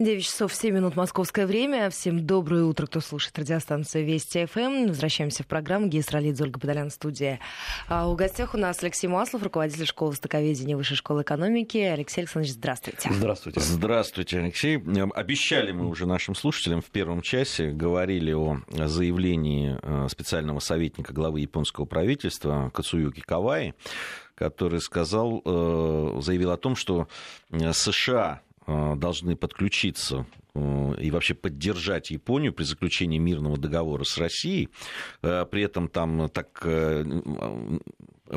9 часов 7 минут московское время. Всем доброе утро, кто слушает радиостанцию Вести ФМ. Возвращаемся в программу. Гея Ольга Подолян, студия. А у гостях у нас Алексей Маслов, руководитель школы востоковедения Высшей школы экономики. Алексей Александрович, здравствуйте. Здравствуйте. Здравствуйте, Алексей. Обещали мы уже нашим слушателям в первом часе, говорили о заявлении э, специального советника главы японского правительства Кацуюки Каваи, который сказал, э, заявил о том, что э, США должны подключиться э, и вообще поддержать Японию при заключении мирного договора с Россией. Э, при этом там так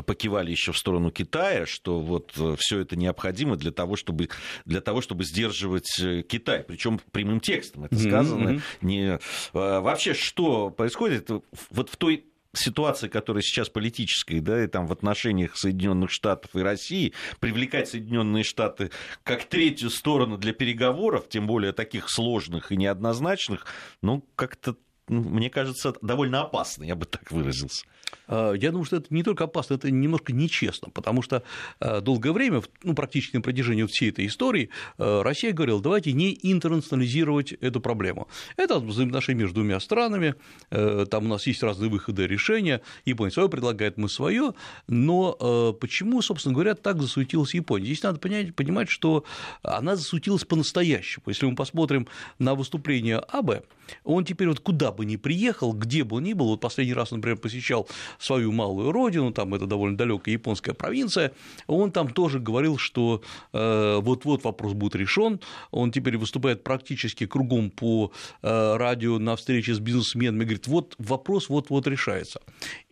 покивали еще в сторону Китая, что вот все это необходимо для того, чтобы, для того, чтобы сдерживать Китай. Причем прямым текстом это сказано. Mm-hmm. Не... Вообще, что происходит вот в той ситуации, которая сейчас политическая, да, и там в отношениях Соединенных Штатов и России, привлекать Соединенные Штаты как третью сторону для переговоров, тем более таких сложных и неоднозначных, ну, как-то, мне кажется, довольно опасно, я бы так выразился. А, я думаю, что это не только опасно, это немножко нечестно, потому что а, долгое время, ну, практически на протяжении всей этой истории, а, Россия говорила, давайте не интернационализировать эту проблему. Это взаимоотношения между двумя странами, там у нас есть разные выходы решения, Япония свое предлагает, мы свое, но почему, собственно говоря, так засуетилась Япония? Здесь надо понять, понимать, что она засуетилась по-настоящему. Если мы посмотрим на выступление Абе, он теперь вот куда бы ни приехал, где бы он ни был, вот последний раз, например, посещал свою малую родину, там это довольно далекая японская провинция, он там тоже говорил, что э, вот-вот вопрос будет решен, он теперь выступает практически кругом по э, радио на встрече с бизнесменами, говорит, вот вопрос вот-вот решается.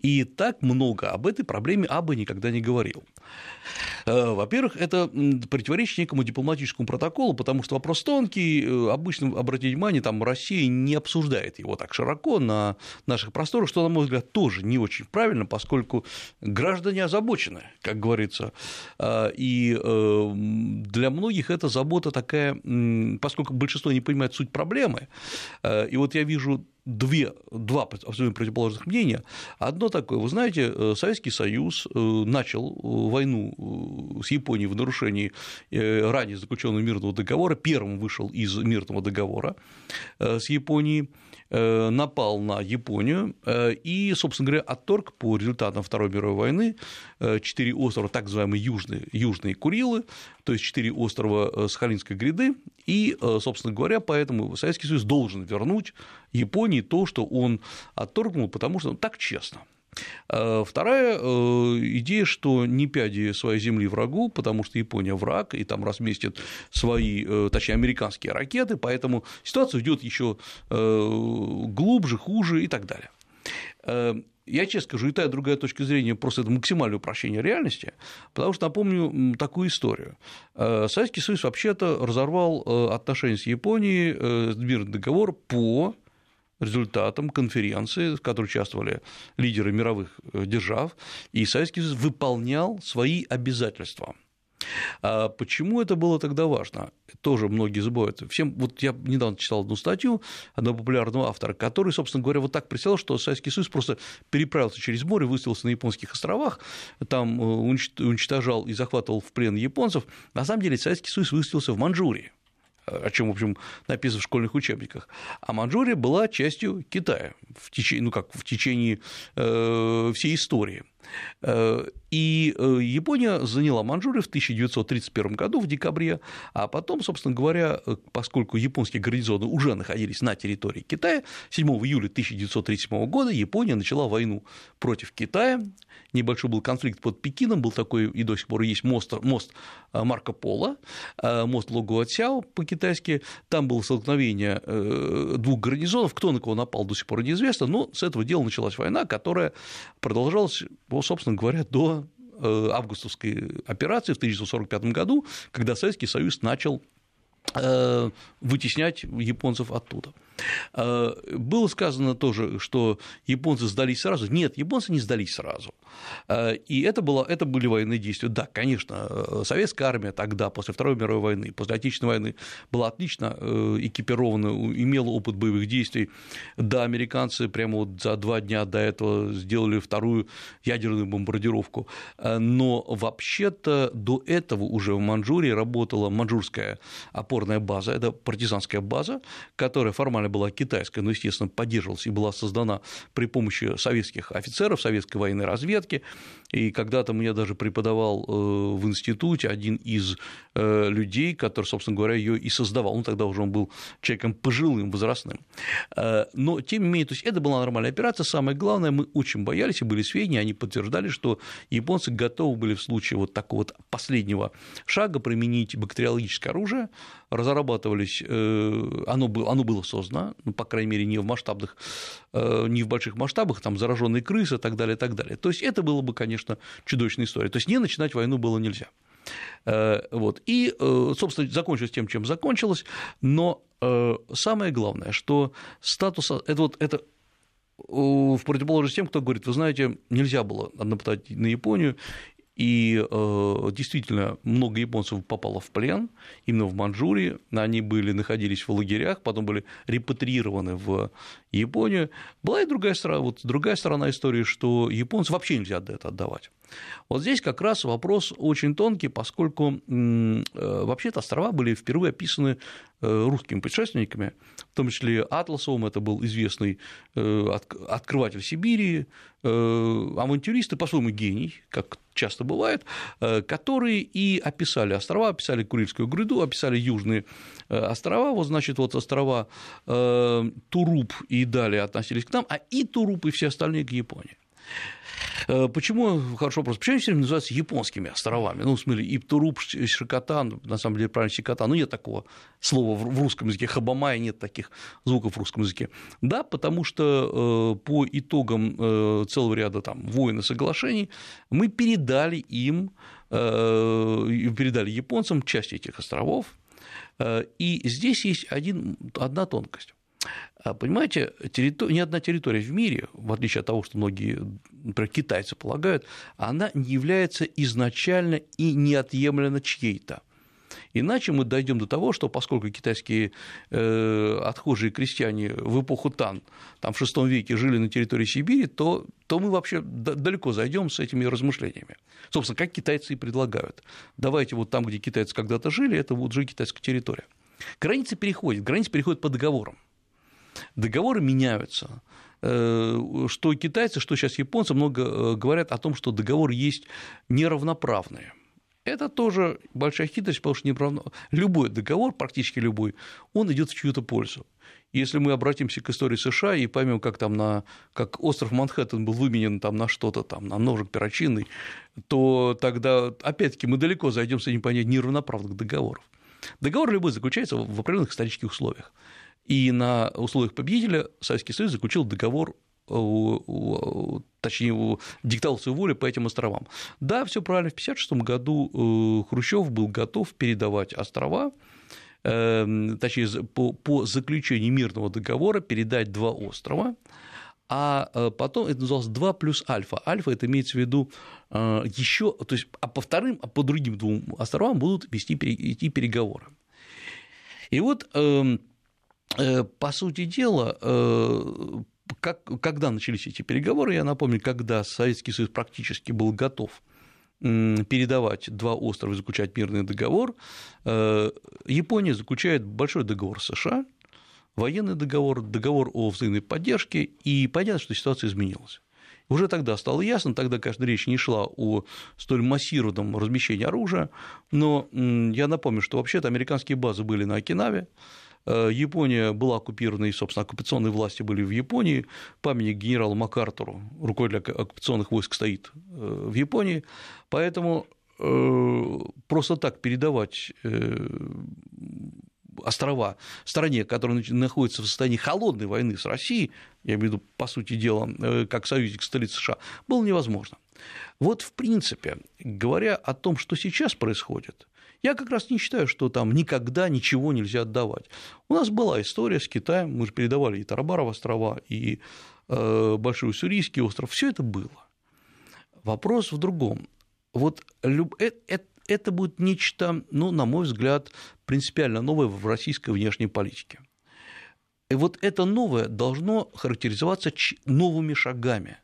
И так много об этой проблеме Аба никогда не говорил. Э, во-первых, это противоречит некому дипломатическому протоколу, потому что вопрос тонкий, обычно, обратите внимание, там Россия не обсуждает его так широко на наших просторах, что, на мой взгляд, тоже не очень правильно, поскольку граждане озабочены, как говорится, а, и э, для многих эта забота такая, поскольку большинство не понимает суть проблемы, э, и вот я вижу две, два абсолютно противоположных мнения. Одно такое, вы знаете, э, Советский Союз начал войну с Японией в нарушении ранее заключенного мирного договора, первым вышел из мирного договора с Японией, Э, напал на Японию. Э, и, собственно говоря, отторг по результатам Второй мировой войны э, четыре острова, так называемые южные, южные Курилы, то есть четыре острова Сахалинской гряды, и, собственно говоря, поэтому Советский Союз должен вернуть Японии то, что он отторгнул, потому что ну, так честно – Э, вторая э, идея, что не пяди своей земли врагу, потому что Япония враг, и там разместят свои, э, точнее, американские ракеты, поэтому ситуация идет еще глубже, хуже и так далее. Я честно скажу, и та, и другая точка зрения просто это максимальное упрощение реальности, потому что напомню такую историю. Советский Союз вообще-то разорвал отношения с Японией, мирный договор по результатом конференции, в которой участвовали лидеры мировых э, держав, и Советский Союз выполнял свои обязательства. А почему это было тогда важно? Тоже многие забывают. Всем, вот я недавно читал одну статью одного популярного автора, который, собственно говоря, вот так представил, что Советский Союз просто переправился через море, выставился на японских островах, там э, уничтожал и захватывал в плен японцев. На самом деле Советский Союз выставился в Манчжурии о чем, в общем, написано в школьных учебниках. А Манчжурия была частью Китая в течение, ну как, в течение э, всей истории. Э, и э, Япония заняла Манчжурию в 1931 году, в декабре, а потом, собственно говоря, э, поскольку японские гарнизоны уже находились на территории Китая, 7 июля 1937 года Япония начала войну против Китая, небольшой был конфликт под Пекином, был такой и до сих пор есть мост, мост Марко Поло, мост Логуатсяо по-китайски, там было столкновение двух гарнизонов, кто на кого напал, до сих пор неизвестно, но с этого дела началась война, которая продолжалась собственно говоря, до э, августовской операции в 1945 году, когда Советский Союз начал э, вытеснять японцев оттуда. Э, было сказано тоже, что японцы сдались сразу. Нет, японцы не сдались сразу. Э, и это, было, это были военные действия. Да, конечно, э, советская армия тогда, после Второй мировой войны, после Отечественной войны, была отлично экипирована, имела опыт боевых действий. Да, американцы прямо вот за два дня до этого сделали вторую ядерную бомбардировку. Но вообще-то до этого уже в Манчжурии работала манчжурская опорная база, это партизанская база, которая формально была китайская, но, естественно, поддерживалась и была создана при помощи советских офицеров, советской военной разведки. И когда-то мне даже преподавал э, в институте один из э, людей, который, собственно говоря, ее и создавал. Ну, тогда уже он был человеком пожилым, возрастным. Э, но, тем не менее, то есть это была нормальная операция. Самое главное, мы очень боялись, и были сведения, они подтверждали, что японцы готовы были в случае вот такого вот последнего шага применить бактериологическое оружие, разрабатывались, оно было, оно было создано, ну, по крайней мере, не в масштабных, не в больших масштабах, там зараженные крысы и так далее, и так далее. То есть это было бы, конечно, чудовищная история. То есть не начинать войну было нельзя. Э, вот. И, э, собственно, закончилось тем, чем закончилось, но э, самое главное, что статус, это вот это в противоположность тем, кто говорит, вы знаете, нельзя было нападать на Японию, и действительно много японцев попало в плен именно в Манчжурии. Они были, находились в лагерях, потом были репатриированы в Японию. Была и другая сторона, вот другая сторона истории, что японцев вообще нельзя это отдавать. Вот здесь как раз вопрос очень тонкий, поскольку э, вообще-то острова были впервые описаны э, русскими путешественниками, в том числе Атласовым, это был известный э, открыватель Сибири, авантюристы, по-своему гений, как часто бывает, которые и описали острова, описали Курильскую гряду, описали южные острова, вот, значит, вот острова Туруп и далее относились к нам, а и Туруп, и все остальные к Японии. Э, почему, хорошо вопрос, почему они все время называются японскими островами? Ну, в смысле, и Туруп, Шикотан, на самом деле, правильно, Шикотан, ну, нет такого слова в русском языке, Хабамая, нет таких звуков в русском языке. Да, потому что э, по итогам э, целого ряда там, войн и соглашений мы передали им, передали японцам часть этих островов, и здесь есть один, одна тонкость. А, понимаете, территор... ни одна территория в мире, в отличие от того, что многие, например, китайцы полагают, она не является изначально и неотъемлемо чьей-то. Иначе мы дойдем до того, что поскольку китайские э, отхожие крестьяне в эпоху Тан там, в VI веке жили на территории Сибири, то, то мы вообще далеко зайдем с этими размышлениями. Собственно, как китайцы и предлагают. Давайте вот там, где китайцы когда-то жили, это вот же китайская территория. Границы переходят, границы переходят по договорам договоры меняются э, что китайцы, что сейчас японцы много э, говорят о том, что договоры есть неравноправные. Это тоже большая хитрость, потому что неправно... любой договор, практически любой, он идет в чью-то пользу. Если мы обратимся к истории США и поймем, как там на, как остров Манхэттен был выменен там на что-то там, на ножик перочинный, то тогда, опять-таки, мы далеко зайдем с этим понятием неравноправных договоров. Договор любой заключается в определенных исторических условиях. И на условиях победителя Советский Союз заключил договор точнее, диктовал свою волю по этим островам. Да, все правильно, в 1956 году э, Хрущев был готов передавать острова, э, точнее, по, по заключению мирного договора передать два острова, а э, потом это называлось 2 плюс альфа. Альфа это имеется в виду еще, то есть, а по вторым, а по другим двум островам будут вести, идти переговоры. И вот эм, Э, по сути дела, э, как, когда начались эти переговоры, я напомню, когда Советский Союз практически был готов передавать два острова и заключать мирный договор, э, Япония заключает большой договор с США, военный договор, договор о взаимной поддержке, и понятно, что ситуация изменилась. Уже тогда стало ясно, тогда, конечно, речь не шла о столь массированном размещении оружия, но я напомню, что вообще-то американские базы были на Окинаве, Э, Япония была оккупирована, и, собственно, оккупационные власти были в Японии. Памятник генералу МакАртуру, руководителя оккупационных войск, стоит э, в Японии. Поэтому э, просто так передавать острова стране, которая находится в состоянии холодной войны с Россией, я имею в виду, по сути дела, как союзник столицы США, было невозможно. Вот, в принципе, говоря о том, что сейчас происходит, Я как раз не считаю, что там никогда ничего нельзя отдавать. У нас была история с Китаем, мы же передавали и Тарабаров острова, и э, Большой Уссурийский остров, все это было. Вопрос в другом. Вот люб... это, это, это будет нечто, ну, на мой взгляд, принципиально новое в российской внешней политике. И вот это новое должно характеризоваться новыми шагами.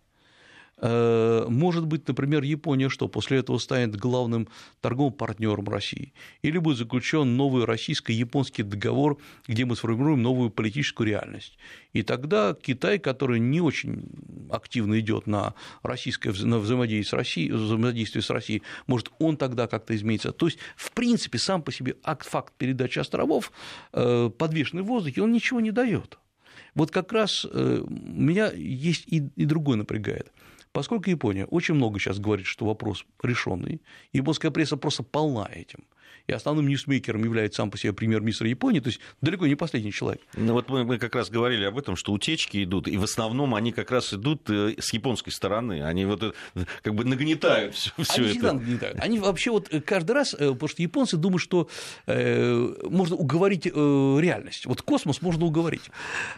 Э, может быть, например, Япония что, после этого станет главным торговым партнером России? Или будет заключен новый российско-японский договор, где мы сформируем новую политическую реальность? И тогда Китай, который не очень активно идет на российское на взаимодействие с Россией, взаимодействие с Россией, может, он тогда как-то изменится. То есть, в принципе, сам по себе акт, факт передачи островов, э, подвешенный в воздухе, он ничего не дает. Вот как раз э, меня есть и, и другое напрягает. Поскольку Япония очень много сейчас говорит, что вопрос решенный, японская пресса просто полна этим – и основным ньюсмейкером является сам по себе премьер-министр Японии, то есть далеко не последний человек. Ну вот мы, мы как раз говорили об этом, что утечки идут, и в основном они как раз идут э, с японской стороны, они вот э, как бы нагнетают все, все они это. всегда нагнетают. Они вообще вот э, каждый раз, потому что японцы думают, что можно уговорить реальность. Вот космос можно уговорить.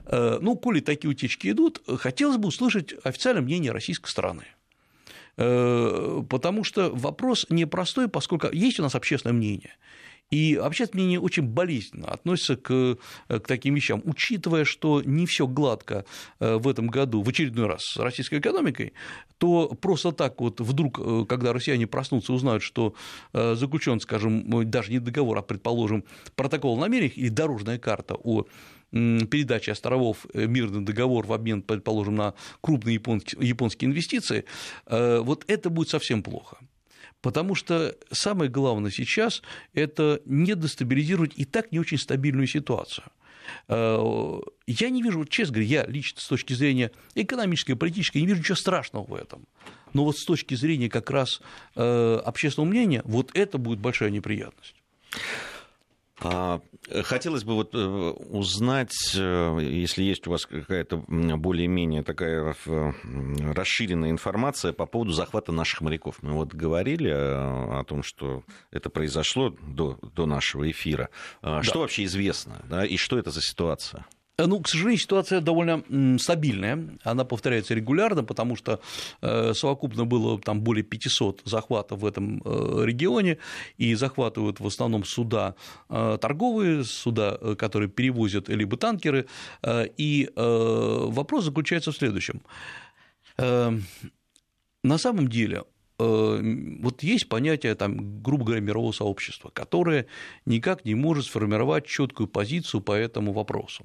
Ну, коли такие утечки идут, хотелось бы услышать официальное мнение российской стороны. Э, потому что вопрос непростой, поскольку есть у нас общественное мнение. И общественное мнение очень болезненно относится к, к таким вещам, учитывая, что не все гладко э, в этом году, в очередной раз с российской экономикой, то просто так вот вдруг, э, когда россияне проснутся, узнают, что заключен, скажем, даже не договор, а, предположим, протокол намерений или дорожная карта о передачи островов э, мирный договор в обмен, предположим, на крупные японские инвестиции, э, вот это будет совсем плохо. Потому что самое главное сейчас – это не дестабилизировать и так не очень стабильную ситуацию. Э, я не вижу, честно говоря, я лично с точки зрения экономической, политической, не вижу ничего страшного в этом. Но вот с точки зрения как раз общественного мнения, вот это будет большая неприятность. А, хотелось бы вот э, узнать, э, если есть у вас какая-то более-менее такая э, расширенная информация по поводу захвата наших моряков. Мы вот говорили о том, что это произошло до, до нашего эфира. А, да. Что вообще известно, да, и что это за ситуация? Э, ну, к сожалению, ситуация довольно стабильная, она повторяется регулярно, потому что э, совокупно было там более 500 захватов в этом э, регионе, и захватывают в основном суда торговые, суда, которые перевозят либо танкеры, и вопрос заключается в следующем. На самом деле вот есть понятие, там, грубо говоря, мирового сообщества, которое никак не может сформировать четкую позицию по этому вопросу.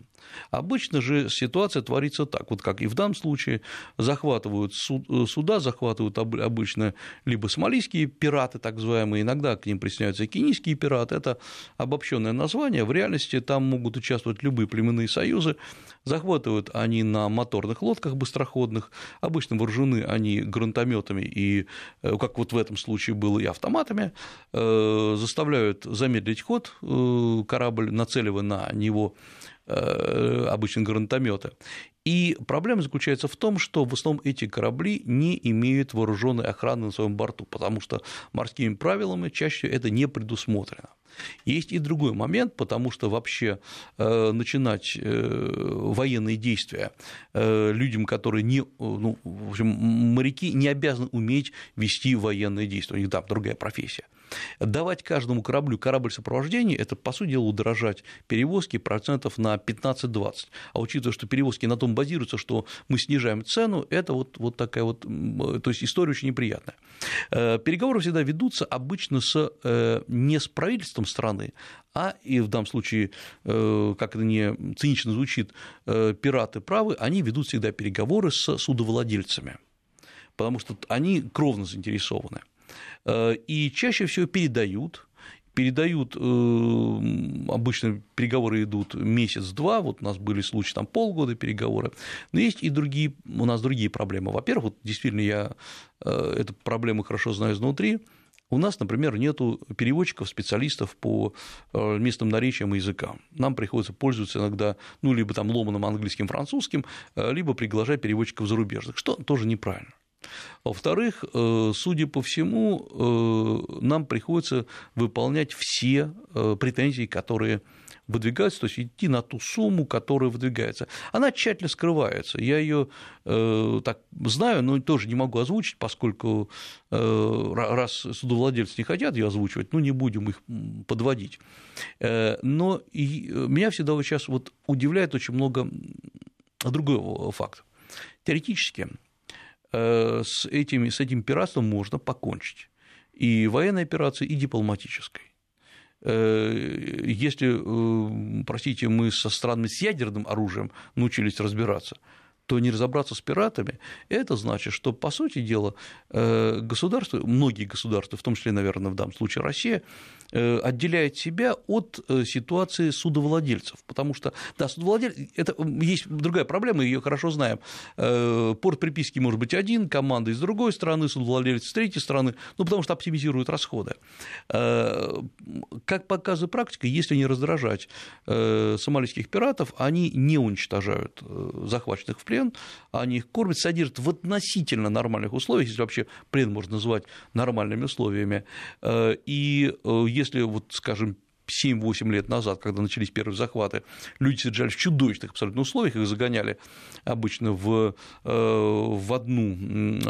Обычно же ситуация творится так, вот как и в данном случае, захватывают э, суда, захватывают обычно либо сомалийские пираты, так называемые, иногда к ним присоединяются и кенийские пираты, это обобщенное название, в реальности там могут участвовать любые племенные союзы, захватывают они на моторных лодках быстроходных, обычно вооружены они гранатометами и Э, как вот в этом случае было и автоматами, э, заставляют замедлить ход э, корабль, нацеливая на него обычно гранатометы. И проблема заключается в том, что в основном эти корабли не имеют вооруженной охраны на своем борту, потому что морскими правилами чаще это не предусмотрено. Есть и другой момент, потому что вообще э, начинать э, военные действия э, людям, которые не, ну, в общем, моряки не обязаны уметь вести военные действия, у них там другая профессия. Давать каждому кораблю корабль сопровождения – это, по сути дела, удорожать перевозки процентов на 15-20. А учитывая, что перевозки на том базируются, что мы снижаем цену, это вот, вот такая вот, то есть история очень неприятная. Переговоры всегда ведутся обычно с, не с правительством страны, а и в данном случае, э, как это не цинично звучит, пираты правы, они ведут всегда переговоры с судовладельцами, потому что они кровно заинтересованы. Э, и чаще всего передают передают, э, обычно переговоры идут месяц-два, вот у нас были случаи там полгода переговоры, но есть и другие, у нас другие проблемы. Во-первых, вот действительно я э, эту проблему хорошо знаю изнутри, у нас, например, нет переводчиков, специалистов по местным наречиям и языкам. Нам приходится пользоваться иногда, ну, либо там ломаным английским, французским, либо приглашать переводчиков зарубежных, что тоже неправильно. Во-вторых, э, судя по всему, э, нам приходится выполнять все э, претензии, которые выдвигаются, то есть идти на ту сумму, которая выдвигается. Она тщательно скрывается. Я ее э, так знаю, но тоже не могу озвучить, поскольку э, раз судовладельцы не хотят ее озвучивать, ну не будем их подводить. Э, но и меня всегда вот сейчас вот удивляет очень много другого факта. Теоретически э, с, этими, с этим пиратством можно покончить. И военной операцией, и дипломатической. Э, если, э, простите, мы со странами с ядерным оружием научились разбираться, то не разобраться с пиратами, это значит, что, по сути дела, э, государство, многие государства, в том числе, наверное, в данном случае Россия, э, отделяет себя от э, ситуации судовладельцев, потому что, да, судовладельцы, это есть другая проблема, ее хорошо знаем. Порт приписки может быть один, команда из другой страны, судовладелец с третьей страны, ну, потому что оптимизируют расходы. Как показывает практика, если не раздражать сомалийских пиратов, они не уничтожают захваченных в плен, плен, они их кормят, содержат в относительно нормальных условиях, если вообще плен можно назвать нормальными условиями. Э, и э, если, вот, скажем, 7-8 лет назад, когда начались первые захваты, люди содержались в чудовищных абсолютно условиях, их загоняли обычно в, э, в, одну, э,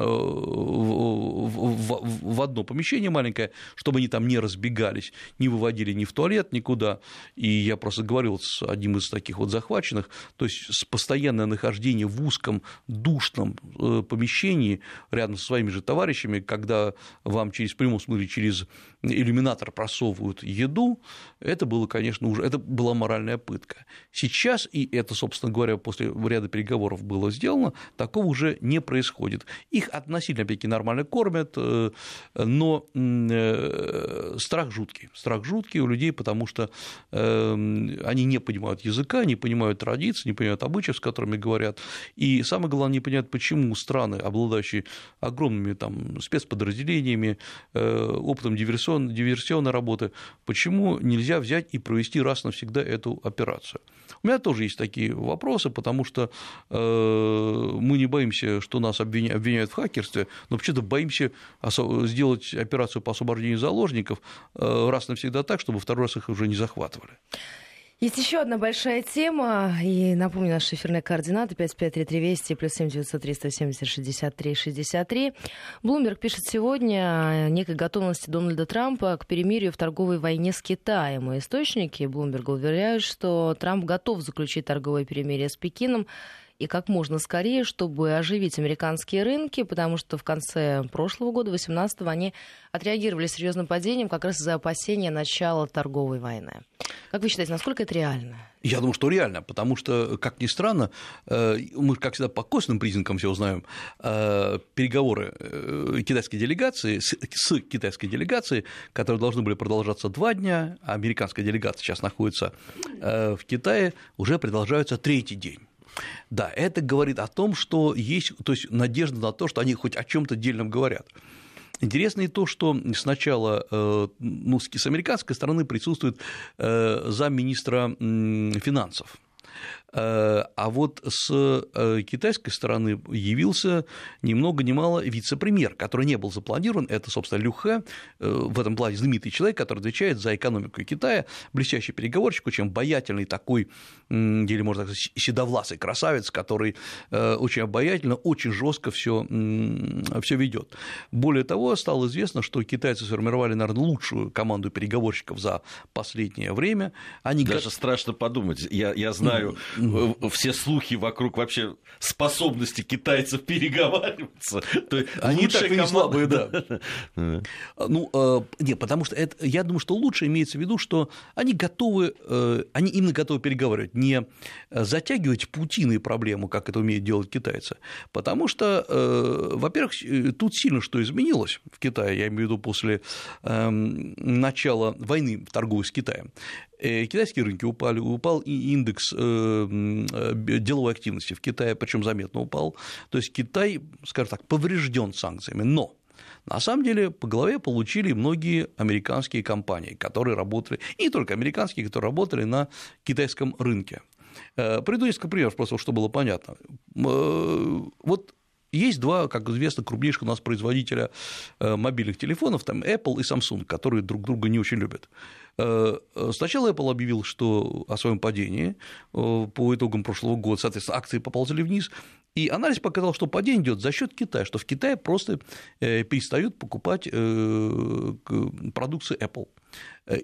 в, в одно помещение маленькое, чтобы они там не разбегались, не выводили ни в туалет, никуда. И я просто говорил с одним из таких вот захваченных, то есть с постоянное нахождение в узком душном э, помещении рядом со своими же товарищами, когда вам через прямом смысле через иллюминатор просовывают еду, это было, конечно, уже, это была моральная пытка. Сейчас, и это, собственно говоря, после ряда переговоров было сделано, такого уже не происходит. Их относительно, опять-таки, нормально кормят, э, но э, страх жуткий. Страх жуткий у людей, потому что э, они не понимают языка, не понимают традиций, не понимают обычаев, с которыми говорят. И самое главное, не понимают, почему страны, обладающие огромными там, спецподразделениями, опытом диверсионной, диверсионной работы, почему не нельзя взять и провести раз навсегда эту операцию. У меня тоже есть такие вопросы, потому что э, мы не боимся, что нас обвиняют в хакерстве, но вообще-то боимся сделать операцию по освобождению заложников э, раз навсегда так, чтобы второй раз их уже не захватывали. Есть еще одна большая тема, и напомню, наши эфирные координаты 553320 плюс 7903 170 63 63. Блумберг пишет сегодня о некой готовности Дональда Трампа к перемирию в торговой войне с Китаем. И источники Блумберга уверяют, что Трамп готов заключить торговое перемирие с Пекином и как можно скорее, чтобы оживить американские рынки, потому что в конце прошлого года, 18-го, они отреагировали серьезным падением как раз из-за опасения начала торговой войны. Как вы считаете, насколько это реально? Я думаю, что реально, потому что, как ни странно, э, мы, как всегда, по косвенным признакам все узнаем, э, переговоры э, китайской делегации с китайской делегацией, которые должны были продолжаться два дня, а американская делегация сейчас находится в Китае, уже продолжаются третий день. Да, это говорит о том, что есть то есть, надежда на то, что они хоть о чем то дельном говорят. Интересно и то, что сначала э, ну, с американской стороны присутствует э, замминистра финансов а вот с э, китайской стороны явился ни много ни мало вице-премьер, который не был запланирован. Это, собственно, Люхэ, э, в этом плане знаменитый человек, который отвечает за экономику Китая, блестящий переговорщик, очень обаятельный такой, или, можно сказать, седовласый красавец, который очень обаятельно, очень жестко все, все ведет. Более того, стало известно, что китайцы сформировали, наверное, лучшую команду переговорщиков за последнее время. Они Даже страшно подумать. Я, я знаю все слухи вокруг вообще способности китайцев переговариваться. То Они так и не слабые, да. Ну, э, не, потому что это, я думаю, что лучше имеется в виду, что они готовы, э, они именно готовы переговаривать, не затягивать паутиной проблему, как это умеют делать китайцы, потому что, э, во-первых, тут сильно что изменилось в Китае, я имею в виду после эм, начала войны торговой с Китаем. Э, китайские рынки упали, упал и индекс э, э, деловой активности в Китае, причем заметно упал. То есть Китай, скажем так, поврежден санкциями. Но на самом деле по голове получили многие американские компании, которые работали, и не только американские, которые работали на китайском рынке. Приду несколько примеров, просто чтобы было понятно. Вот есть два, как известно, крупнейших у нас производителя мобильных телефонов, там Apple и Samsung, которые друг друга не очень любят. Сначала Apple объявил, что о своем падении по итогам прошлого года, соответственно, акции поползли вниз, и анализ показал, что падение идет за счет Китая, что в Китае просто перестают покупать продукцию Apple.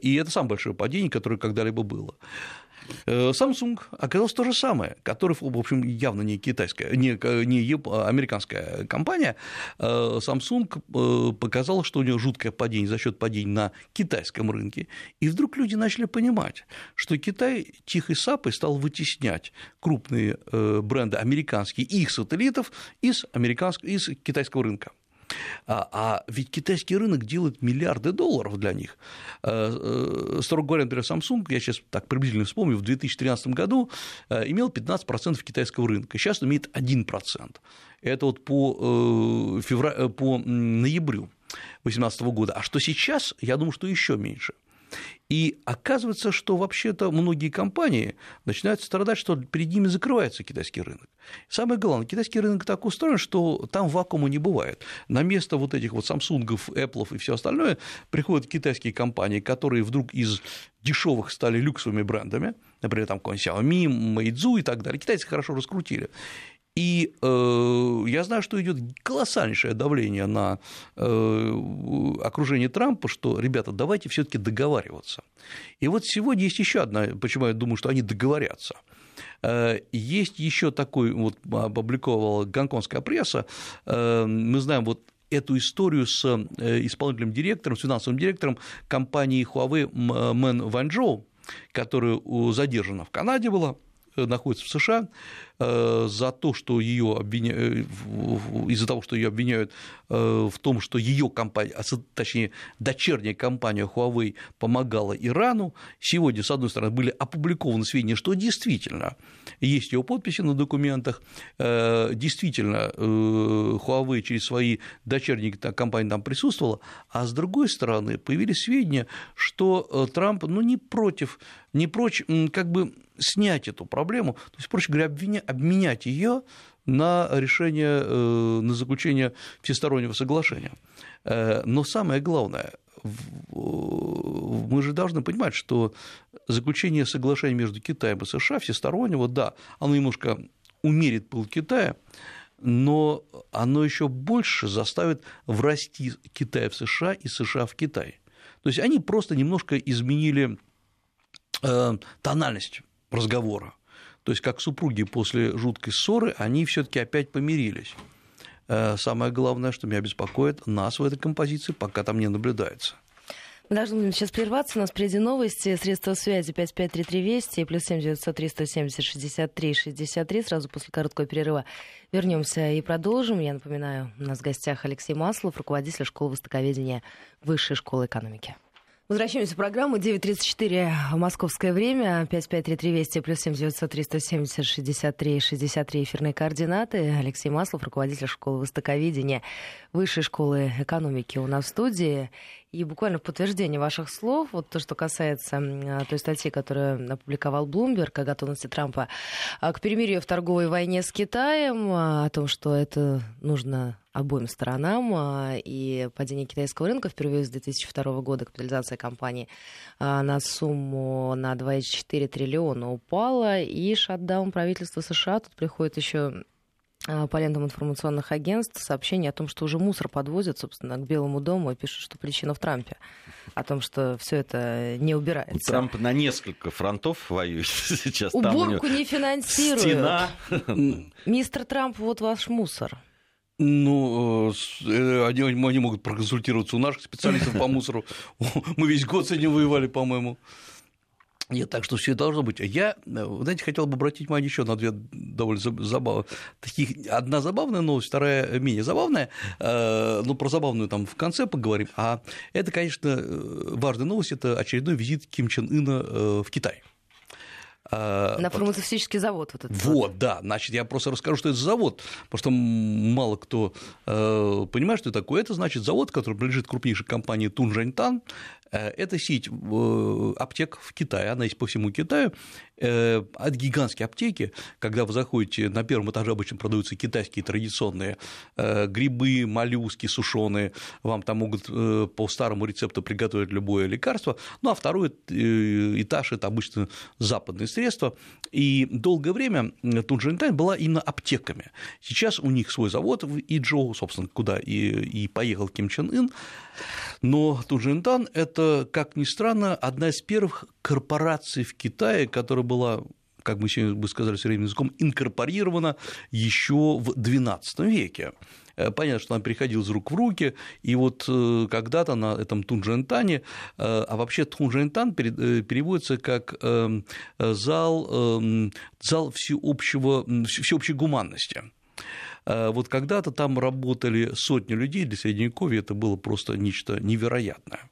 И это самое большое падение, которое когда-либо было. Э, Samsung оказалось то же самое, который, в общем, явно не китайская, не, не американская компания. Э, Samsung э, показал, что у него жуткое падение за счет падения на китайском рынке. И вдруг люди начали понимать, что Китай тихой сапой стал вытеснять крупные бренды американские и их сателлитов из, американского, из китайского рынка. А, а ведь китайский рынок делает миллиарды долларов для них. Э, э, строго говоря, например, Samsung, я сейчас так приблизительно вспомню, в 2013 году э, имел 15% китайского рынка, сейчас имеет 1%. Это вот по, февра... по ноябрю 2018 года. А что сейчас, я думаю, что еще меньше. И оказывается, что вообще-то многие компании начинают страдать, что перед ними закрывается китайский рынок. Самое главное, китайский рынок так устроен, что там вакуума не бывает. На место вот этих вот Samsung, Apple и все остальное приходят китайские компании, которые вдруг из дешевых стали люксовыми брендами, например, там какой-нибудь Xiaomi, Meizu и так далее. Китайцы хорошо раскрутили. И э, я знаю, что идет колоссальнейшее давление на э, окружение Трампа, что, ребята, давайте все-таки договариваться. И вот сегодня есть еще одна, почему я думаю, что они договорятся. Э, есть еще такой, вот опубликовала гонконгская пресса, э, мы знаем вот эту историю с э, исполнительным директором, с финансовым директором компании Huawei Мэн Ванчжоу, которая задержана в Канаде была, находится в США, за то, что ее обвиняют, э, из-за того, что ее обвиняют э, в том, что ее компания, а точнее, дочерняя компания Huawei помогала Ирану. Сегодня, с одной стороны, были опубликованы сведения, что действительно есть ее подписи на документах, действительно Huawei через свои дочерние компании там присутствовала, а с другой стороны, появились сведения, что Трамп ну, не против, не прочь как бы снять эту проблему, то есть, проще говоря, обвиня, обменять ее на решение, э, на заключение всестороннего соглашения. Э, но самое главное, мы же должны понимать, что заключение соглашения между Китаем и США всестороннего, да, оно немножко умерит пыл Китая, но оно еще больше заставит врасти Китай в США и США в Китай. То есть они просто немножко изменили э, тональность разговора. То есть, как супруги после жуткой ссоры, они все-таки опять помирились. Э, самое главное, что меня беспокоит, нас в этой композиции пока там не наблюдается. Мы должны сейчас прерваться. У нас впереди новости. Средства связи 5533 Вести плюс 7 903 170 63 63. Сразу после короткого перерыва вернемся и продолжим. Я напоминаю, у нас в гостях Алексей Маслов, руководитель школы востоковедения Высшей школы экономики. Возвращаемся в программу. 9.34 московское время. 5533 Вести плюс 7 903 170 63 63 эфирные координаты. Алексей Маслов, руководитель школы востоковедения Высшей школы экономики у нас в студии. И буквально в подтверждение ваших слов, вот то, что касается той статьи, которую опубликовал Блумберг о готовности Трампа а, к перемирию в торговой войне с Китаем, а, о том, что это нужно обоим сторонам, а, и падение китайского рынка впервые с 2002 года капитализация компании на сумму на 2,4 триллиона упала, и шатдаун правительства США, тут приходит еще по лентам информационных агентств сообщение о том, что уже мусор подвозят, собственно, к Белому дому и пишут, что причина в Трампе. О том, что все это не убирается. Трамп на несколько фронтов воюет сейчас. Уборку не финансируют. Стена. Мистер Трамп, вот ваш мусор. Ну, э, они, они могут проконсультироваться у наших специалистов по мусору. Мы весь год с этим воевали, по-моему. Нет, так что все должно быть. Я, знаете, хотел бы обратить внимание еще на две довольно забавные, таких, одна забавная новость, вторая менее забавная, э, ну, про забавную там в конце поговорим, а это, конечно, важная новость, это очередной визит Ким Чен Ына э, в Китай. На фармацевтический завод вот этот. Вот, да. Значит, я просто расскажу, что это за завод, потому что мало кто э, понимает, что это такое. Это значит завод, который принадлежит крупнейшей компании Тунжаньтан. Это сеть аптек в Китае, она есть по всему Китаю. От гигантские аптеки, когда вы заходите, на первом этаже обычно продаются китайские традиционные грибы, моллюски сушеные, вам там могут по старому рецепту приготовить любое лекарство, ну а второй этаж – это обычно западные средства, и долгое время Тунжентань была именно аптеками. Сейчас у них свой завод в Иджоу, собственно, куда и, и поехал Ким Чен Ын, но Тунжентан – это, как ни странно, одна из первых корпораций в Китае, которая была как мы сегодня бы сказали современным языком, инкорпорирована еще в XII веке. Э, понятно, что она переходила из рук в руки, и вот э, когда-то на этом Тунжентане, э, а вообще Тунжентан переводится как эм, зал, эм, зал всеобщего, всеобщей гуманности. Вот когда-то там работали сотни людей, для Средневековья это было просто нечто невероятное.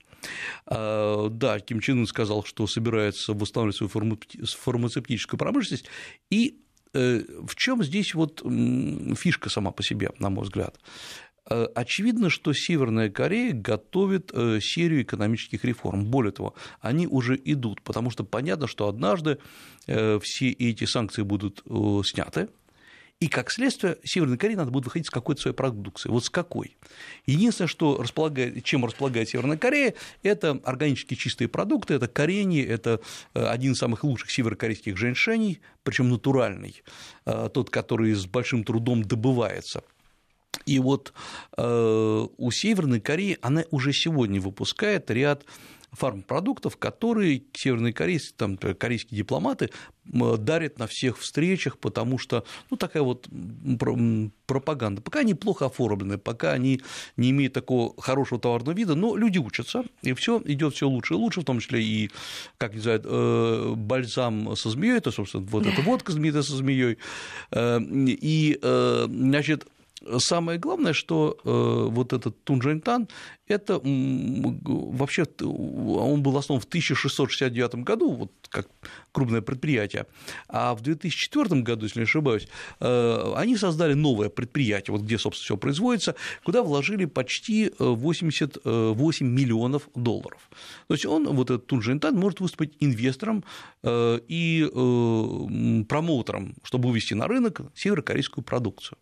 Да, Ким Чен Ын сказал, что собирается восстанавливать свою фармацевтическую промышленность, и Э, в чем здесь вот фишка сама по себе, на мой взгляд? Э, очевидно, что Северная Корея готовит э, серию экономических реформ. Более того, они уже идут, потому что понятно, что однажды все эти санкции будут сняты, и как следствие, Северной Корее надо будет выходить с какой-то своей продукцией. Вот с какой? Единственное, что располагает, чем располагает Северная Корея, это органически чистые продукты, это коренье, это э, один из самых лучших северокорейских женьшеней, причем натуральный, э, тот, который с большим трудом добывается. И вот э, у Северной Кореи она уже сегодня выпускает ряд фармпродуктов, которые северные корейцы, там, корейские дипломаты дарят на всех встречах, потому что, ну, такая вот пропаганда. Пока они плохо оформлены, пока они не имеют такого хорошего товарного вида, но люди учатся, и все идет все лучше и лучше, в том числе и, как не знаю, э, бальзам со змеей, это, собственно, вот эта водка знаменитая со змеей, э, и, э, значит, самое главное, что э, вот этот Тунжэньтан, это вообще он был основан в 1669 году, вот как крупное предприятие, а в 2004 году, если не ошибаюсь, э, они создали новое предприятие, вот где, собственно, все производится, куда вложили почти 88 миллионов долларов. То есть он, вот этот Тунжэньтан, может выступить инвестором э, и промоутером, чтобы вывести на рынок северокорейскую продукцию.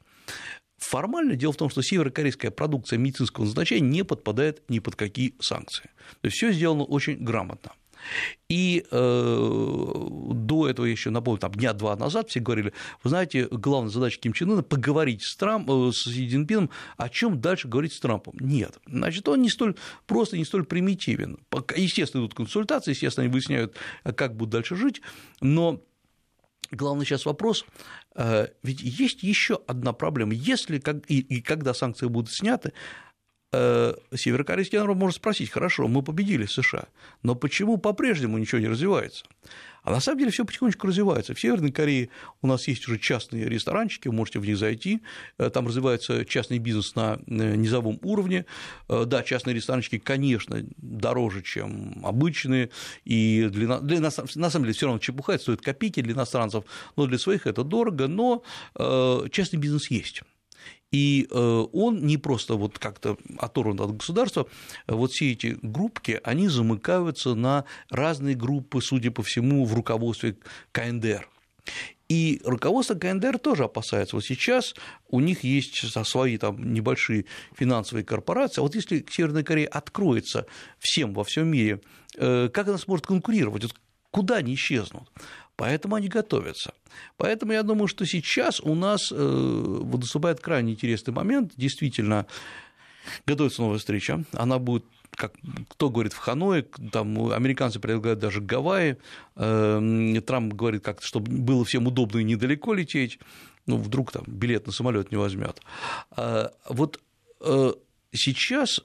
Формально дело в том, что северокорейская продукция медицинского назначения не подпадает ни под какие санкции. То есть все сделано очень грамотно. И э, до этого еще напомню, там дня два назад все говорили, вы знаете, главная задача Ким Чен Ына поговорить с, Трамп, э, с Си Цзиньпином, о чем дальше говорить с Трампом. Нет, значит, он не столь просто, не столь примитивен. Естественно, идут консультации, естественно, они выясняют, как будут дальше жить, но Главный сейчас вопрос, э, ведь есть еще одна проблема. Если и, и когда санкции будут сняты, северокорейский народ может спросить, хорошо, мы победили США, но почему по-прежнему ничего не развивается? А на самом деле все потихонечку развивается. В Северной Корее у нас есть уже частные ресторанчики, вы можете в них зайти, э, там развивается частный бизнес на э, низовом уровне. Э, да, частные ресторанчики, конечно, дороже, чем обычные, и для, для на самом деле все равно чепуха, стоит копейки для иностранцев, но для своих это дорого, но частный бизнес есть. И э, он не просто вот как-то оторван от государства, вот все эти группки, они замыкаются на разные группы, судя по всему, в руководстве КНДР. И руководство КНДР тоже опасается. Вот сейчас у них есть свои там небольшие финансовые корпорации. А вот если Северная Корея откроется всем во всем мире, э, как она сможет конкурировать? Вот куда они исчезнут? Поэтому они готовятся. Поэтому я думаю, что сейчас у нас э, наступает крайне интересный момент. Действительно, готовится новая встреча. Она будет как кто говорит в Ханое, там американцы предлагают даже Гавайи, э, Трамп говорит как чтобы было всем удобно и недалеко лететь, ну, вдруг там билет на самолет не возьмет. А, вот э, сейчас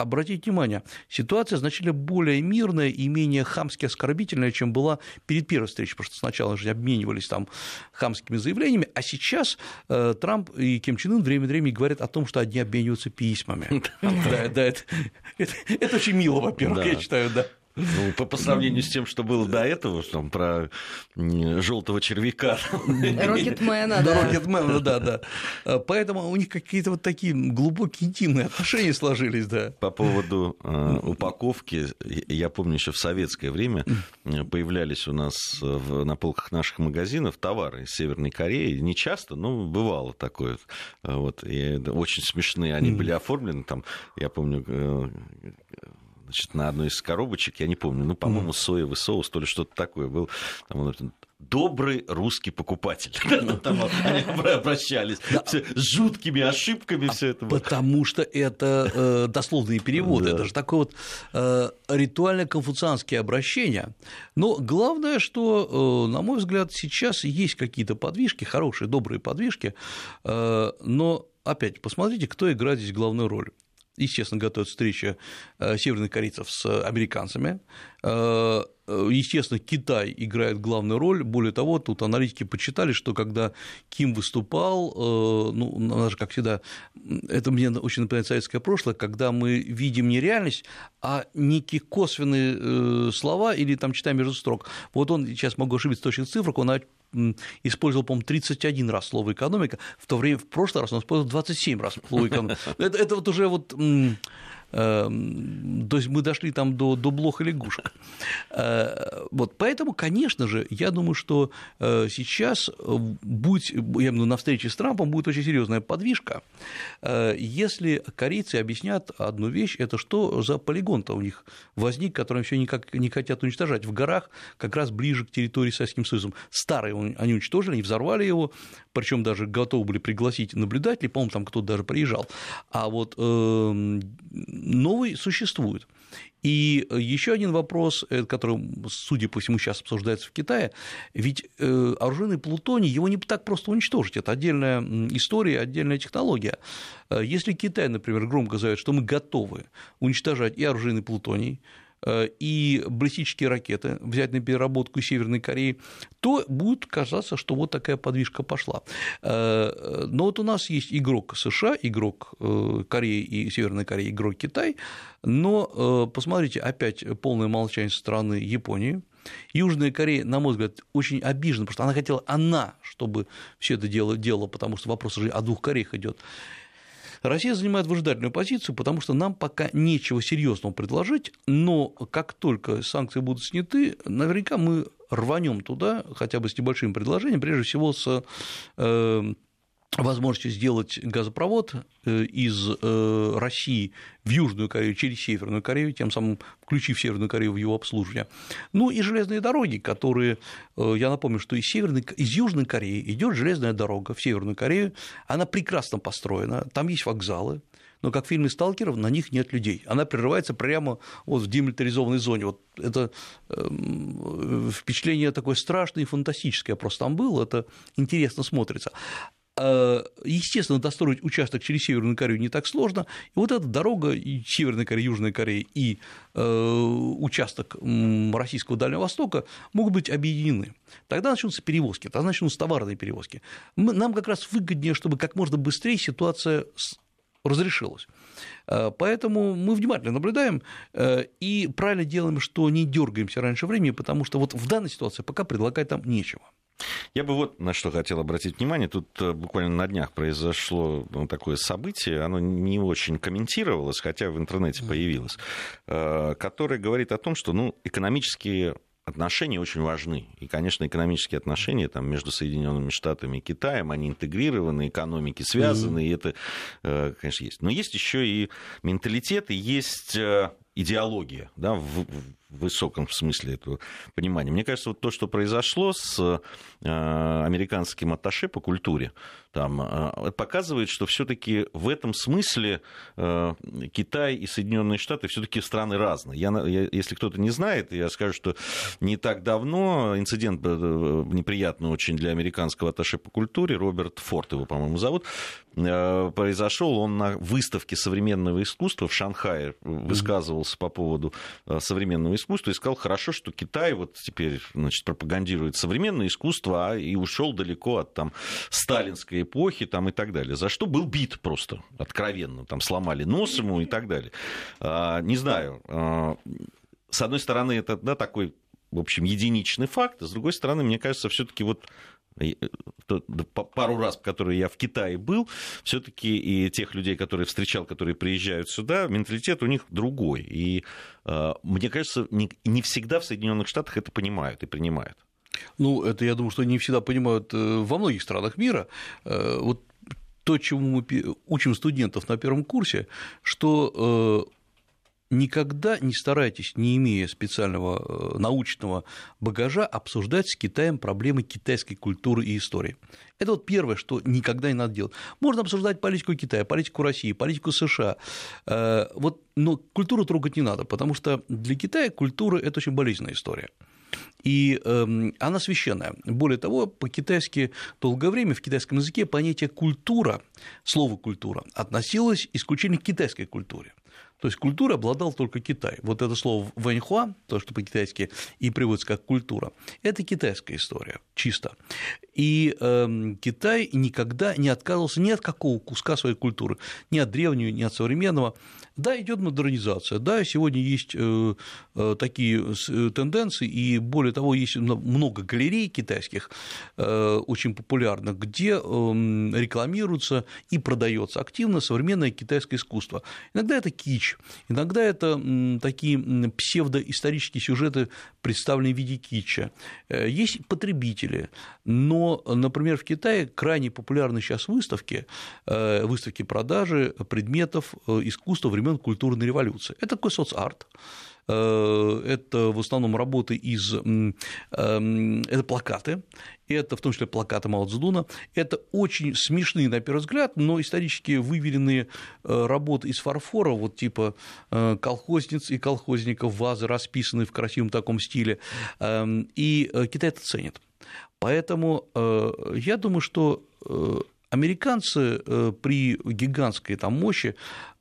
обратите внимание, ситуация значительно более мирная и менее хамски оскорбительная, чем была перед первой встречей, потому что сначала же обменивались там хамскими заявлениями, а сейчас э, Трамп и Ким Чен Ын время времени говорят о том, что одни обмениваются письмами. Да, это очень мило, во-первых, я считаю, да. Ну, по, по сравнению с тем, что было до этого, там, про желтого червяка. Рокетмена, да. Рокетмена, да, да. А, поэтому у них какие-то вот такие глубокие интимные отношения сложились, да. По поводу э, упаковки, я помню, еще в советское время появлялись у нас в, на полках наших магазинов товары из Северной Кореи. Не часто, но бывало такое. Вот. И очень смешные они были оформлены. Там, я помню, э, значит, на одной из коробочек, я не помню, ну, по-моему, соевый соус, то ли что-то такое был. Там, добрый русский покупатель. Там они обращались с жуткими ошибками все это. Потому что это э, дословные переводы, это же такое вот э, ритуально-конфуцианские обращения. Но главное, что, э, на мой взгляд, сейчас есть какие-то подвижки, хорошие, добрые подвижки, но опять посмотрите, кто играет здесь главную роль естественно, готовят встреча э, северных корейцев с американцами. Э, э, естественно, Китай играет главную роль. Более того, тут аналитики почитали, что когда Ким выступал, ну, у нас же, как всегда, это мне очень напоминает советское прошлое, когда мы видим не реальность, а некие косвенные слова или там читаем между строк. Вот он, сейчас могу ошибиться точных цифрах, он использовал, по-моему, 31 раз слово «экономика», в то время, в прошлый раз он использовал 27 раз слово «экономика». Это, это вот уже вот мы дошли там до, до блоха лягушек. Э, вот, поэтому, конечно же, я думаю, что э, сейчас э, будет, я виду, на встрече с Трампом будет очень серьезная подвижка, если корейцы объяснят одну вещь, это что за полигон-то у них возник, который все никак не хотят уничтожать, в горах, как раз ближе к территории Советским Союзом. Старый они уничтожили, они взорвали его, причем даже готовы были пригласить наблюдателей, по-моему, там кто-то даже приезжал. А вот эм, новый существует. И еще один вопрос, э, который, судя по всему, сейчас обсуждается в Китае, ведь э, оружейный плутоний, его не так просто уничтожить, это отдельная история, отдельная технология. Э, если Китай, например, громко заявит, что мы готовы уничтожать и оружейный плутоний, и баллистические ракеты взять на переработку Северной Кореи, то будет казаться, что вот такая подвижка пошла. Э, но вот у нас есть игрок США, игрок э, Кореи и Северной Кореи, игрок Китай, но посмотрите, опять полное молчание со стороны Японии, Южная Корея, на мой взгляд, очень обижена, потому что она хотела она, чтобы все это дело делала, потому что вопрос уже о двух Кореях идет. Россия занимает выжидательную позицию, потому что нам пока нечего серьезного предложить, но как только санкции будут сняты, наверняка мы рванем туда хотя бы с небольшим предложением, прежде всего с э, возможностью сделать газопровод э, из э, России в Южную Корею через Северную Корею, тем самым включив Северную Корею в его обслуживание. Ну и железные дороги, которые, э, я напомню, что из, Северной, из Южной Кореи идет железная дорога в Северную Корею, она прекрасно построена, там есть вокзалы, но как в фильме «Сталкеров» на них нет людей. Она прерывается прямо вот в демилитаризованной зоне. Вот это э, впечатление такое страшное и фантастическое просто там было, это интересно смотрится. Э, естественно, достроить участок через Северную Корею не так сложно. И вот эта дорога Северной Кореи, Южной Кореи и э, участок российского Дальнего Востока могут быть объединены. Тогда начнутся перевозки, тогда начнутся товарные перевозки. Нам как раз выгоднее, чтобы как можно быстрее ситуация разрешилась. Э, поэтому мы внимательно наблюдаем и правильно делаем, что не дергаемся раньше времени, потому что вот в данной ситуации пока предлагать там нечего. Я бы вот на что хотел обратить внимание. Тут э, буквально на днях произошло ну, такое событие, оно не очень комментировалось, хотя в интернете появилось, э, которое говорит о том, что ну, экономические отношения очень важны. И, конечно, экономические отношения там, между Соединенными Штатами и Китаем, они интегрированы, экономики связаны, mm-hmm. и это, э, конечно, есть. Но есть еще и менталитет, и есть идеология, да, в, высоком смысле этого понимания. Мне кажется, вот то, что произошло с э, американским атташе по культуре, там, э, показывает, что все-таки в этом смысле э, Китай и Соединенные Штаты все-таки страны разные. Я, я, если кто-то не знает, я скажу, что не так давно инцидент неприятный очень для американского атташе по культуре, Роберт Форд его, по-моему, зовут, произошел он на выставке современного искусства в Шанхае, высказывался по поводу современного искусства и сказал, хорошо, что Китай вот теперь значит, пропагандирует современное искусство а и ушел далеко от там, сталинской эпохи там, и так далее. За что был бит просто откровенно. Там сломали нос ему и так далее. А, не знаю, а, с одной стороны, это да, такой, в общем, единичный факт, а с другой стороны, мне кажется, все-таки вот э, пару раз, которые я в Китае был, все-таки и тех людей, которые встречал, которые приезжают сюда, менталитет у них другой. И э, мне кажется, не, всегда в Соединенных Штатах это понимают и принимают. Ну, это, я думаю, что не всегда понимают э, во многих странах мира. Э, вот то, чему мы учим студентов на первом курсе, что никогда не старайтесь, не имея специального э, научного багажа, обсуждать с Китаем проблемы китайской культуры и истории. Это вот первое, что никогда не надо делать. Можно обсуждать политику Китая, политику России, политику США, э, вот, но культуру трогать не надо, потому что для Китая культура – это очень болезненная история. И э, она священная. Более того, по-китайски долгое время в китайском языке понятие культура, слово культура, относилось исключительно к китайской культуре. То есть культура обладал только Китай. Вот это слово вэньхуа, то, что по-китайски и приводится как культура, это китайская история, чисто. И э, Китай никогда не отказывался ни от какого куска своей культуры, ни от древнего, ни от современного. Да, идет модернизация, да, сегодня есть э, э, такие э, тенденции, и более того, есть много галерей китайских, очень популярных, где эм, рекламируется и продается активно современное китайское искусство. Иногда это кич, иногда это такие псевдоисторические сюжеты, представленные в виде кича. Есть потребители, но, например, в Китае крайне популярны сейчас выставки, выставки продажи предметов искусства времен культурной революции. Это такой соцарт, э, это в основном работы из, эм, это плакаты, это в том числе плакаты Мао Цзэдуна, это очень смешные, на первый взгляд, но исторически выверенные э, работы из фарфора, вот типа э, колхозниц и колхозников, вазы расписаны в красивом таком стиле, эм, и Китай это ценит. Поэтому я думаю, что американцы при гигантской там мощи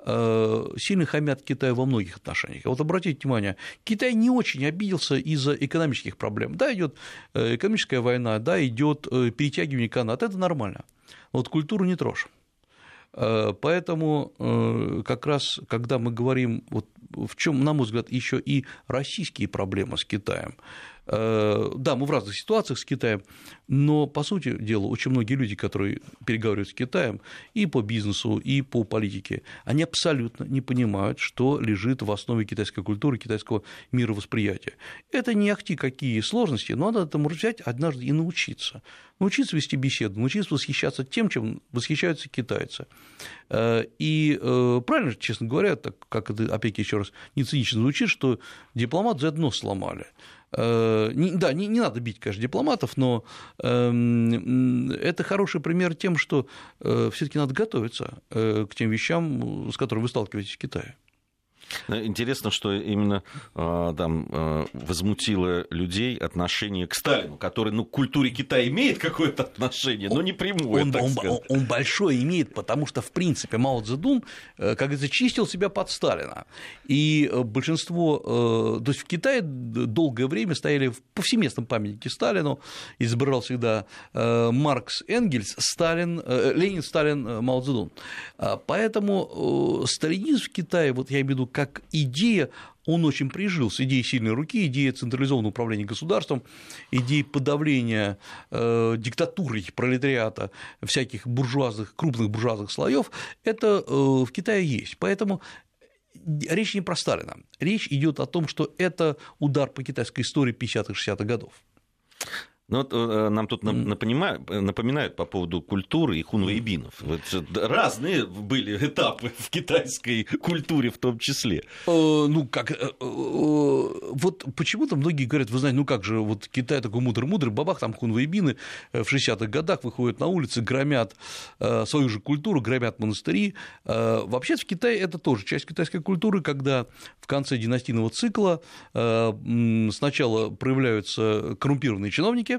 Э, сильно хамят Китаю во многих отношениях. Вот обратите внимание, Китай не очень обиделся из-за экономических проблем. Да, идет э, экономическая война, да, идет э, перетягивание канат, это нормально. Вот культуру не трожь. Поэтому как раз, когда мы говорим, вот в чем, на мой взгляд, еще и российские проблемы с Китаем, Э, да, мы в разных ситуациях с Китаем, но, по сути дела, очень многие люди, которые переговаривают с Китаем и по бизнесу, и по политике, они абсолютно не понимают, что лежит в основе китайской культуры, китайского мировосприятия. Это не ахти какие сложности, но надо этому взять однажды и научиться. Научиться вести беседу, научиться восхищаться тем, чем восхищаются китайцы. Э, и э, правильно, честно говоря, так как это, опять еще раз, не цинично звучит, что дипломат за дно сломали. Э, да, не, не надо бить, конечно, дипломатов, но эм, это хороший пример тем, что э, все-таки надо готовиться э, к тем вещам, с которыми вы сталкиваетесь в Китае. Ну, интересно, что именно а, там а, возмутило людей отношение к Сталину, который ну, к культуре Китая имеет какое-то отношение, но не прямое. Он, он, он, он большое имеет, потому что, в принципе, Мао Цзэдун, э, как говорится, чистил себя под Сталина. И э, большинство, э, то есть в Китае долгое время стояли в повсеместном памятнике Сталину, избирал всегда Маркс, Энгельс, Сталин, Ленин, Сталин, Мао Цзэдун. А поэтому сталинизм в Китае, вот я имею в виду как идея, он очень прижился. Идея сильной руки, идея централизованного управления государством, идея подавления э, диктатурой пролетариата всяких буржуазных, крупных буржуазных слоев, это э, в Китае есть. Поэтому речь не про Сталина. Речь идет о том, что это удар по китайской истории 50-60-х годов. Ну, вот э, нам тут напоминают, по поводу культуры и хунвейбинов. Вот разные были этапы в китайской культуре в том числе. Э, ну, как... Э, вот почему-то многие говорят, вы знаете, ну как же, вот Китай такой мудрый-мудрый, бабах, там хунвейбины в 60-х годах выходят на улицы, громят свою же культуру, громят монастыри. Вообще в Китае это тоже часть китайской культуры, когда в конце династийного цикла сначала проявляются коррумпированные чиновники,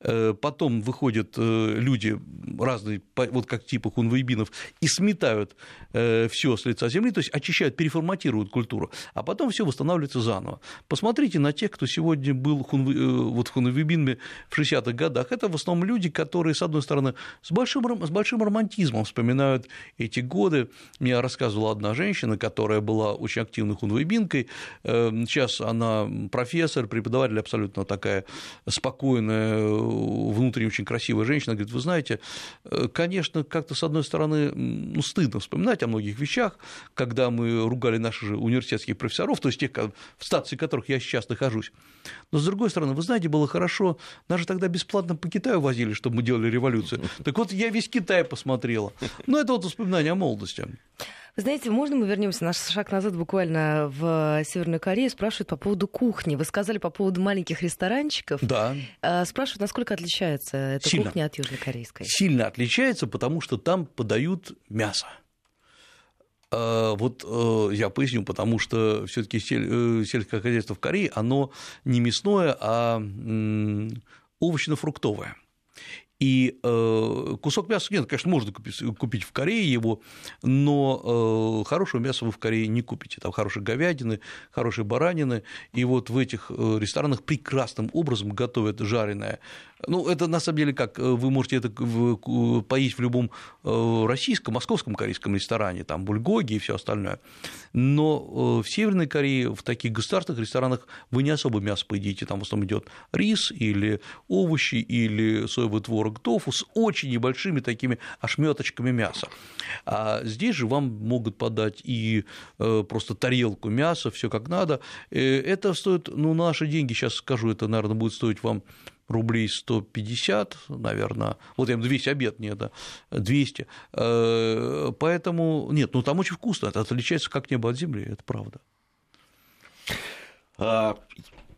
потом выходят люди разные, вот как типа хунвейбинов, и сметают все с лица земли, то есть очищают, переформатируют культуру, а потом все восстанавливается заново. Посмотрите на тех, кто сегодня был хунвы, вот хунвейбинами в 60-х годах. Это в основном люди, которые, с одной стороны, с большим, с большим романтизмом вспоминают эти годы. Мне рассказывала одна женщина, которая была очень активной хунвейбинкой. Сейчас она профессор, преподаватель, абсолютно такая спокойная, внутренне очень красивая женщина. Говорит, вы знаете, конечно, как-то, с одной стороны, ну, стыдно вспоминать о многих вещах, когда мы ругали наших же университетских профессоров, то есть тех, в статусе которых я сейчас нахожусь. Но, с другой стороны, вы знаете, было хорошо, нас же тогда бесплатно по Китаю возили, чтобы мы делали революцию. Так вот, я весь Китай посмотрела. Ну, это вот воспоминание о молодости. Вы знаете, можно мы вернемся наш шаг назад буквально в Северную Корею? Спрашивают по поводу кухни. Вы сказали по поводу маленьких ресторанчиков. Да. А, спрашивают, насколько отличается эта Сильно. кухня от южнокорейской? Сильно отличается, потому что там подают мясо. А, вот э, я поясню, потому что все-таки э, сельское хозяйство в Корее, оно не мясное, а овощно-фруктовое. И э, кусок мяса нет, конечно, можно купить, купить в Корее его, но э, хорошего мяса вы в Корее не купите. Там хорошие говядины, хорошие баранины. И вот в этих э, ресторанах прекрасным образом готовят жареное ну, это на самом деле как, э, вы можете это поесть в любом э, российском, московском корейском ресторане, там бульгоги и все остальное. Но э, в Северной Корее, в таких государственных ресторанах вы не особо мясо поедите, там в основном идет рис или овощи, или соевый творог тофу с очень небольшими такими ошметочками мяса. А здесь же вам могут подать и просто тарелку мяса, все как надо. Это стоит, ну, наши деньги, сейчас скажу, это, наверное, будет стоить вам рублей 150, наверное, вот я 200 обед не это 200, э, поэтому нет, ну там очень вкусно, это отличается как небо от земли, это правда. А,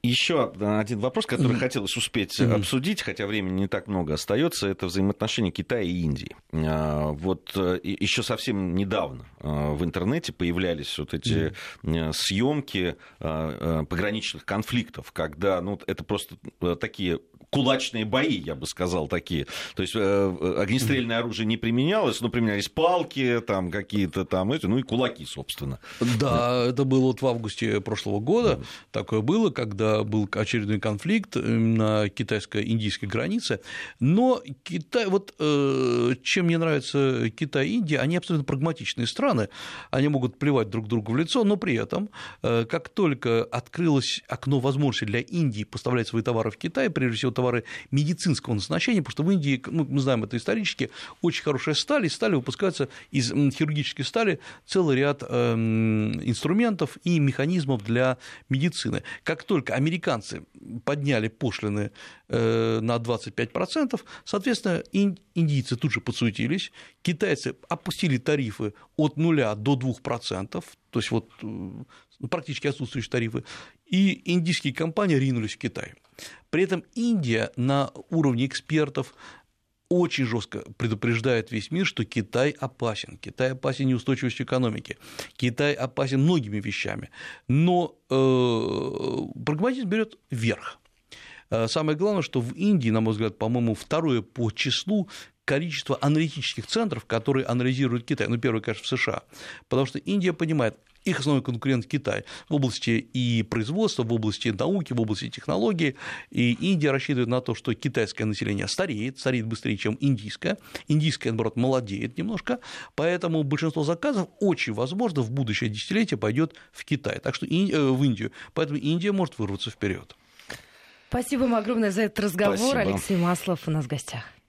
еще один вопрос, который mm-hmm. хотелось успеть mm-hmm. обсудить, хотя времени не так много остается, это взаимоотношения Китая и Индии. А, вот э, еще совсем недавно а, в интернете появлялись вот эти mm-hmm. съемки пограничных конфликтов, когда ну, это просто э, такие кулачные бои, я бы сказал, такие. То есть э, огнестрельное оружие не применялось, но применялись палки, там какие-то там эти, ну и кулаки, собственно. Да, это было вот в августе прошлого года. Такое было, когда был очередной конфликт на китайско-индийской границе. Но Китай, вот э, чем мне нравится Китай и Индия, они абсолютно прагматичные страны, они могут плевать друг другу в лицо, но при этом, э, как только открылось окно возможности для Индии поставлять свои товары в Китай, прежде всего товары медицинского назначения, потому что в Индии, ну, мы знаем это исторически, очень хорошая сталь, из стали выпускается из хирургической стали целый ряд эм, инструментов и механизмов для медицины. Как только американцы подняли пошлины э, на 25%, соответственно, индийцы тут же подсуетились, китайцы опустили тарифы от 0 до 2%, то есть вот э, практически отсутствующие тарифы, и индийские компании ринулись в Китай. При этом Индия на уровне экспертов очень жестко предупреждает весь мир, что Китай опасен. Китай опасен неустойчивостью экономики. Китай опасен многими вещами. Но э, прагматизм берет вверх. Э, самое главное, что в Индии, на мой взгляд, по-моему, второе по числу количество аналитических центров, которые анализируют Китай. Ну, первый, конечно, в США. Потому что Индия понимает, их основной конкурент Китай в области и производства, в области науки, в области технологий. И Индия рассчитывает на то, что китайское население стареет, стареет быстрее, чем индийское. Индийское, наоборот, молодеет немножко. Поэтому большинство заказов очень возможно в будущее десятилетие пойдет в Китай, так что э, в Индию. Поэтому Индия может вырваться вперед. Спасибо вам огромное за этот разговор. Спасибо. Алексей Маслов у нас в гостях.